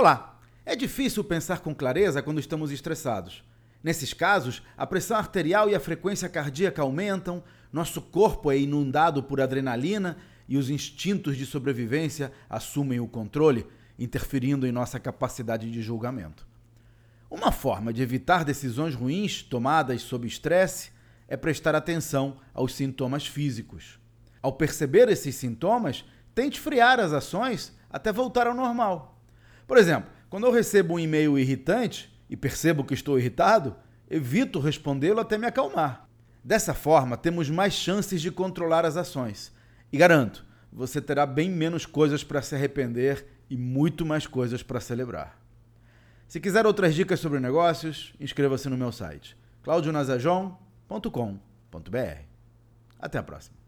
Olá! É difícil pensar com clareza quando estamos estressados. Nesses casos, a pressão arterial e a frequência cardíaca aumentam, nosso corpo é inundado por adrenalina e os instintos de sobrevivência assumem o controle, interferindo em nossa capacidade de julgamento. Uma forma de evitar decisões ruins tomadas sob estresse é prestar atenção aos sintomas físicos. Ao perceber esses sintomas, tente friar as ações até voltar ao normal. Por exemplo, quando eu recebo um e-mail irritante e percebo que estou irritado, evito respondê-lo até me acalmar. Dessa forma, temos mais chances de controlar as ações. E garanto, você terá bem menos coisas para se arrepender e muito mais coisas para celebrar. Se quiser outras dicas sobre negócios, inscreva-se no meu site claudionazajon.com.br. Até a próxima.